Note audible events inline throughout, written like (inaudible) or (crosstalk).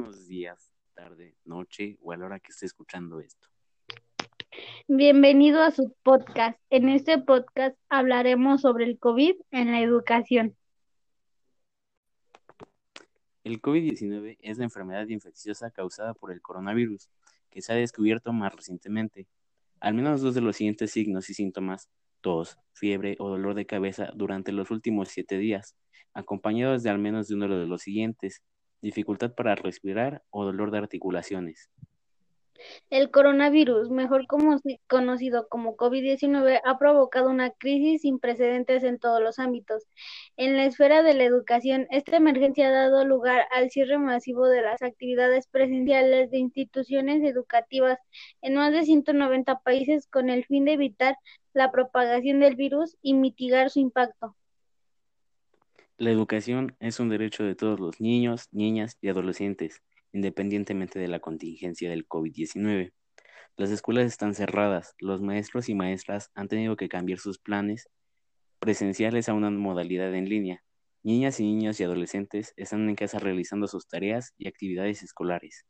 buenos días, tarde, noche o a la hora que esté escuchando esto. Bienvenido a su podcast. En este podcast hablaremos sobre el COVID en la educación. El COVID-19 es la enfermedad infecciosa causada por el coronavirus, que se ha descubierto más recientemente. Al menos dos de los siguientes signos y síntomas, tos, fiebre o dolor de cabeza durante los últimos siete días, acompañados de al menos de uno de los siguientes, dificultad para respirar o dolor de articulaciones. El coronavirus, mejor conocido como COVID-19, ha provocado una crisis sin precedentes en todos los ámbitos. En la esfera de la educación, esta emergencia ha dado lugar al cierre masivo de las actividades presenciales de instituciones educativas en más de 190 países con el fin de evitar la propagación del virus y mitigar su impacto. La educación es un derecho de todos los niños, niñas y adolescentes, independientemente de la contingencia del COVID-19. Las escuelas están cerradas, los maestros y maestras han tenido que cambiar sus planes presenciales a una modalidad en línea. Niñas y niños y adolescentes están en casa realizando sus tareas y actividades escolares.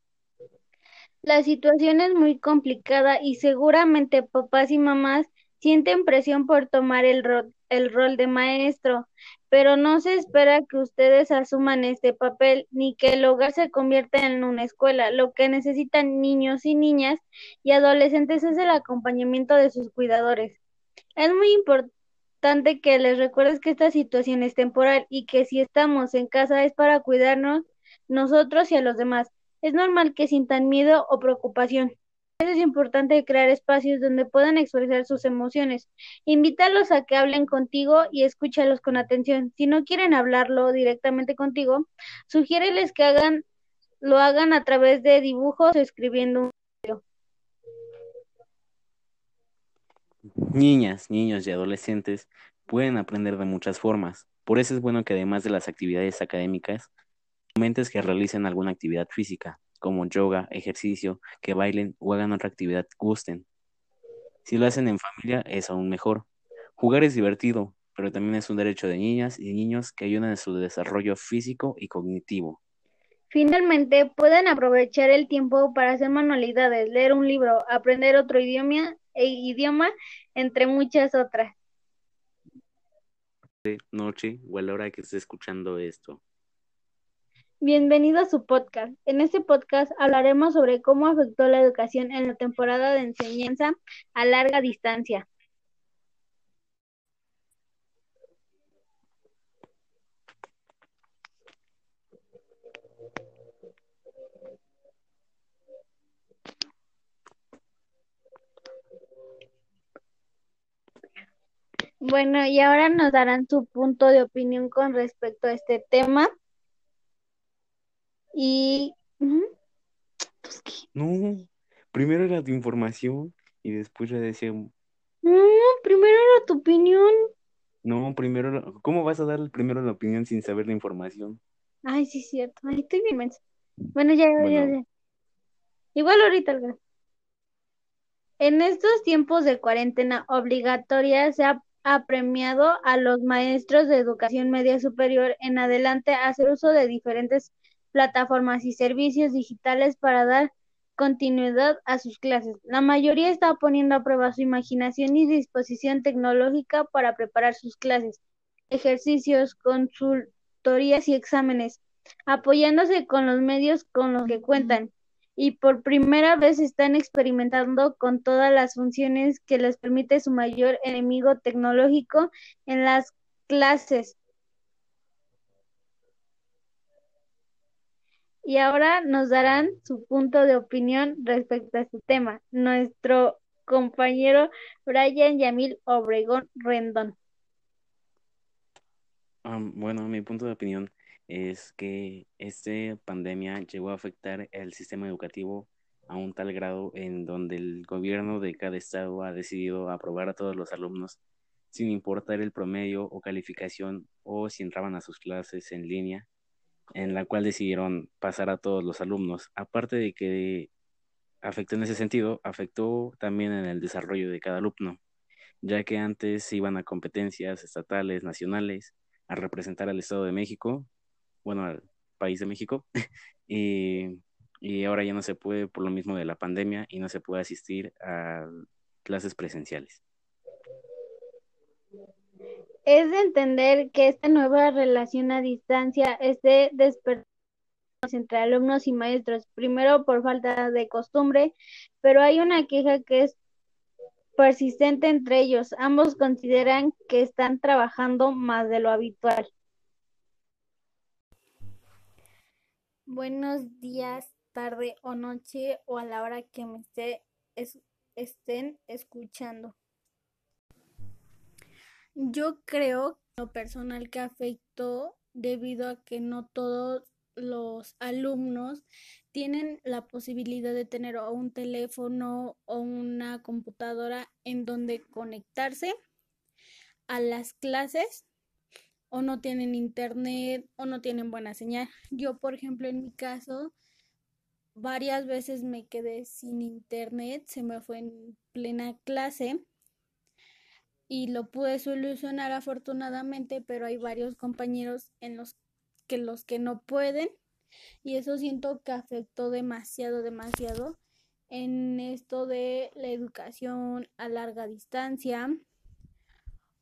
La situación es muy complicada y seguramente papás y mamás sienten presión por tomar el rol, el rol de maestro, pero no se espera que ustedes asuman este papel ni que el hogar se convierta en una escuela. Lo que necesitan niños y niñas y adolescentes es el acompañamiento de sus cuidadores. Es muy importante que les recuerdes que esta situación es temporal y que si estamos en casa es para cuidarnos nosotros y a los demás. Es normal que sientan miedo o preocupación es importante crear espacios donde puedan expresar sus emociones. Invítalos a que hablen contigo y escúchalos con atención. Si no quieren hablarlo directamente contigo, sugiéreles que hagan lo hagan a través de dibujos o escribiendo un video. Niñas, niños y adolescentes pueden aprender de muchas formas. Por eso es bueno que además de las actividades académicas, momentes que realicen alguna actividad física, como yoga, ejercicio, que bailen o hagan otra actividad que gusten. Si lo hacen en familia es aún mejor. Jugar es divertido, pero también es un derecho de niñas y niños que ayudan en su desarrollo físico y cognitivo. Finalmente, pueden aprovechar el tiempo para hacer manualidades, leer un libro, aprender otro idioma, e idioma entre muchas otras. Noche o a la hora que esté escuchando esto. Bienvenido a su podcast. En este podcast hablaremos sobre cómo afectó la educación en la temporada de enseñanza a larga distancia. Bueno, y ahora nos darán su punto de opinión con respecto a este tema. Y... Pues, no, primero era tu información y después ya decía... No, primero era tu opinión. No, primero, ¿cómo vas a dar primero la opinión sin saber la información? Ay, sí, es cierto. Ay, estoy bien mensa. Bueno, ya, ya, ya. Igual ahorita. En estos tiempos de cuarentena obligatoria se ha apremiado a los maestros de educación media superior en adelante a hacer uso de diferentes plataformas y servicios digitales para dar continuidad a sus clases. La mayoría está poniendo a prueba su imaginación y disposición tecnológica para preparar sus clases, ejercicios, consultorías y exámenes, apoyándose con los medios con los que cuentan. Y por primera vez están experimentando con todas las funciones que les permite su mayor enemigo tecnológico en las clases, y ahora nos darán su punto de opinión respecto a este tema. Nuestro compañero Brian Yamil Obregón Rendón. bueno, mi punto de opinión es que esta pandemia llegó a afectar el sistema educativo a un tal grado en donde el gobierno de cada estado ha decidido aprobar a todos los alumnos sin importar el promedio o calificación o si entraban a sus clases en línea en la cual decidieron pasar a todos los alumnos. Aparte de que afectó en ese sentido, afectó también en el desarrollo de cada alumno, ya que antes iban a competencias estatales, nacionales, a representar al Estado de México, bueno, país de México (laughs) y, y ahora ya no se puede por lo mismo de la pandemia y no se puede asistir a clases presenciales. Es de entender que esta nueva relación a distancia es de despertar entre alumnos y maestros, primero por falta de costumbre, pero hay una queja que es persistente entre ellos. Ambos consideran que están trabajando más de lo habitual. Buenos días, tarde o noche o a la hora que me esté, estén escuchando. Yo creo lo personal que afectó debido a que no todos los alumnos tienen la posibilidad de tener un teléfono o una computadora en donde conectarse a las clases o no tienen internet o no tienen buena señal. Yo, por ejemplo, en mi caso, varias veces me quedé sin internet, se me fue en plena clase y lo pude solucionar afortunadamente, pero hay varios compañeros en los que los que no pueden y eso siento que afectó demasiado, demasiado en esto de la educación a larga distancia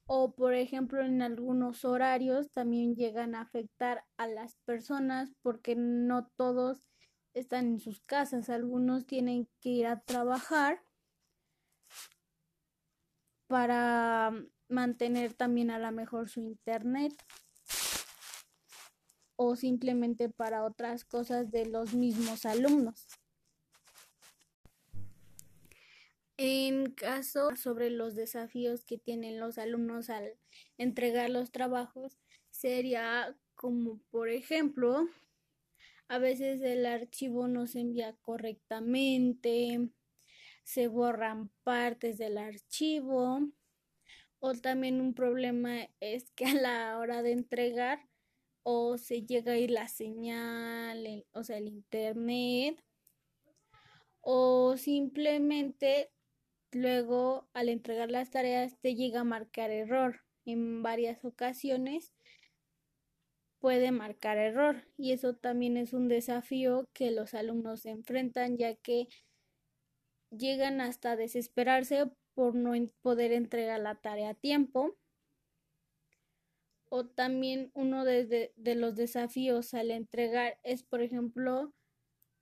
o por ejemplo en algunos horarios también llegan a afectar a las personas porque no todos están en sus casas, algunos tienen que ir a trabajar para mantener también a lo mejor su internet o simplemente para otras cosas de los mismos alumnos. En caso sobre los desafíos que tienen los alumnos al entregar los trabajos, sería como por ejemplo, a veces el archivo no se envía correctamente, se borran partes del archivo, o también un problema es que a la hora de entregar o se llega a ir la señal, o sea, el internet, o simplemente luego al entregar las tareas te llega a marcar error. En varias ocasiones puede marcar error y eso también es un desafío que los alumnos enfrentan ya que llegan hasta desesperarse por no poder entregar la tarea a tiempo o también uno de, los desafíos al entregar es, por ejemplo,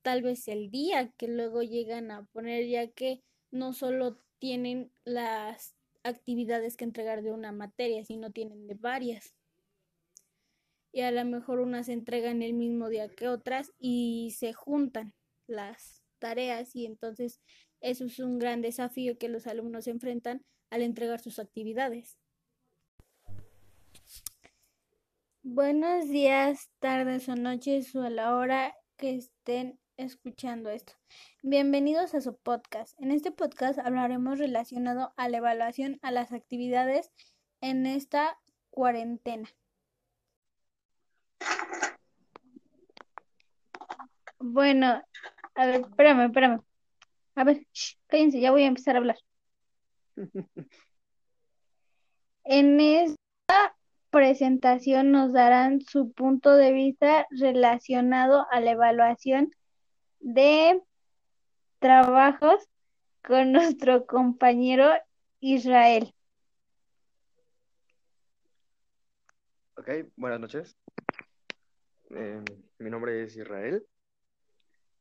tal vez el día que luego llegan a poner, ya que no solo tienen las actividades que entregar de una materia, sino tienen de varias. Y a lo mejor unas entregan el mismo día que otras y se juntan las tareas y entonces eso es un gran desafío que los alumnos enfrentan al entregar sus actividades. Buenos días, tardes o noches o a la hora que estén escuchando esto. Bienvenidos a su podcast. En este podcast hablaremos relacionado a la evaluación a las actividades en esta cuarentena. Bueno, a ver, espérame, espérame. A ver, cállense, ya voy a empezar a hablar. En esta presentación nos darán su punto de vista relacionado a la evaluación de trabajos con (laughs) nuestro compañero Israel. Ok, buenas noches. Eh, mi nombre es Israel.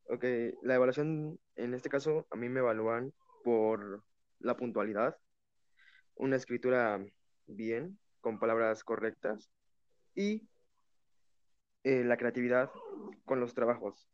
Ok, la evaluación en este caso a mí me evalúan por la puntualidad, una escritura bien, con palabras correctas y eh, la creatividad con los trabajos.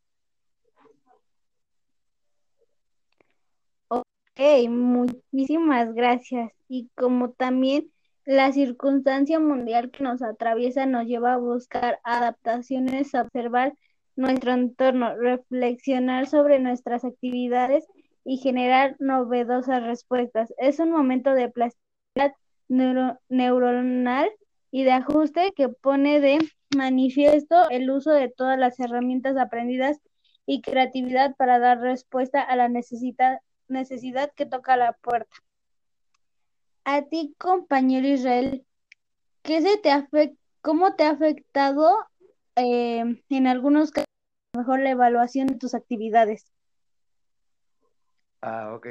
Ok, muchísimas gracias. Y como también la circunstancia mundial que nos atraviesa nos lleva a buscar adaptaciones, a observar nuestro entorno, reflexionar sobre nuestras actividades y generar novedosas respuestas. Es un momento de plasticidad neuronal y de ajuste que pone de manifiesto el uso de todas las herramientas aprendidas y creatividad para dar respuesta a la necesidad, necesidad que toca la puerta. A ti, compañero Israel, ¿qué se te ¿cómo te ha afectado eh, en algunos casos, mejor la evaluación de tus actividades. Ah, ok.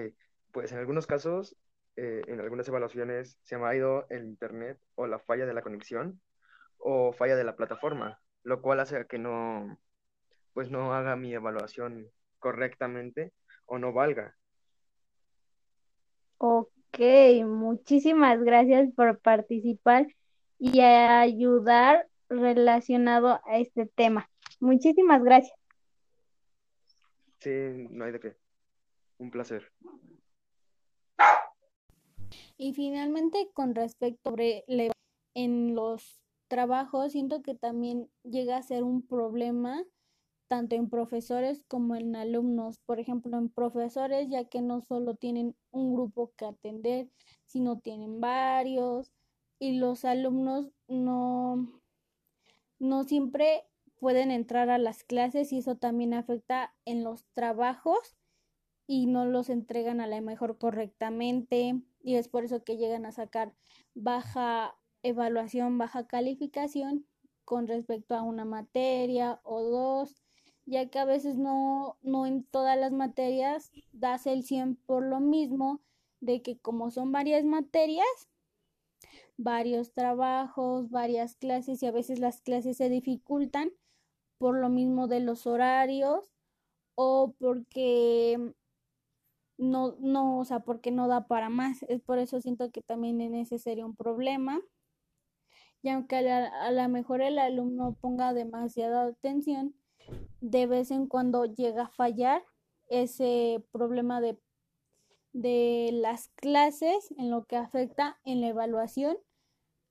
Pues en algunos casos, eh, en algunas evaluaciones se me ha ido el internet o la falla de la conexión o falla de la plataforma, lo cual hace que no, pues no haga mi evaluación correctamente o no valga. Ok, muchísimas gracias por participar y ayudar relacionado a este tema. Muchísimas gracias. Sí, no hay de qué. Un placer. Y finalmente, con respecto sobre en los trabajos, siento que también llega a ser un problema tanto en profesores como en alumnos. Por ejemplo, en profesores, ya que no solo tienen un grupo que atender, sino tienen varios, y los alumnos no, no siempre pueden entrar a las clases y eso también afecta en los trabajos y no los entregan a la mejor correctamente y es por eso que llegan a sacar baja evaluación, baja calificación con respecto a una materia o dos, ya que a veces no, no en todas las materias das el 100 por lo mismo de que como son varias materias, varios trabajos, varias clases y a veces las clases se dificultan por lo mismo de los horarios o porque no, no, o sea, porque no da para más. Es por eso siento que también en ese sería un problema. Y aunque a lo mejor el alumno ponga demasiada atención, de vez en cuando llega a fallar ese problema de, de las clases en lo que afecta en la evaluación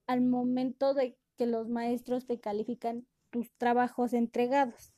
al momento de que los maestros te califican tus trabajos entregados.